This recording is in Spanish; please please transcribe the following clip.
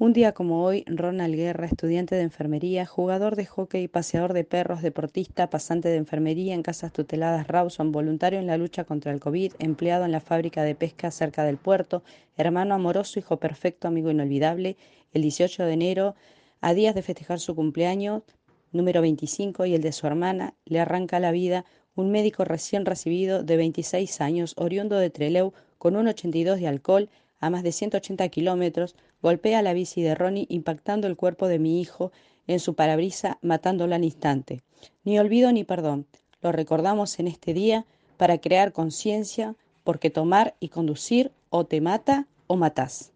Un día como hoy, Ronald Guerra, estudiante de enfermería, jugador de hockey, paseador de perros, deportista, pasante de enfermería en casas tuteladas Rawson, voluntario en la lucha contra el COVID, empleado en la fábrica de pesca cerca del puerto, hermano amoroso, hijo perfecto, amigo inolvidable, el 18 de enero, a días de festejar su cumpleaños, número 25, y el de su hermana, le arranca la vida un médico recién recibido de 26 años, oriundo de Trelew, con un 82 de alcohol, a más de 180 kilómetros, golpea la bici de Ronnie impactando el cuerpo de mi hijo en su parabrisa, matándolo al instante. Ni olvido ni perdón. Lo recordamos en este día para crear conciencia, porque tomar y conducir o te mata o matás.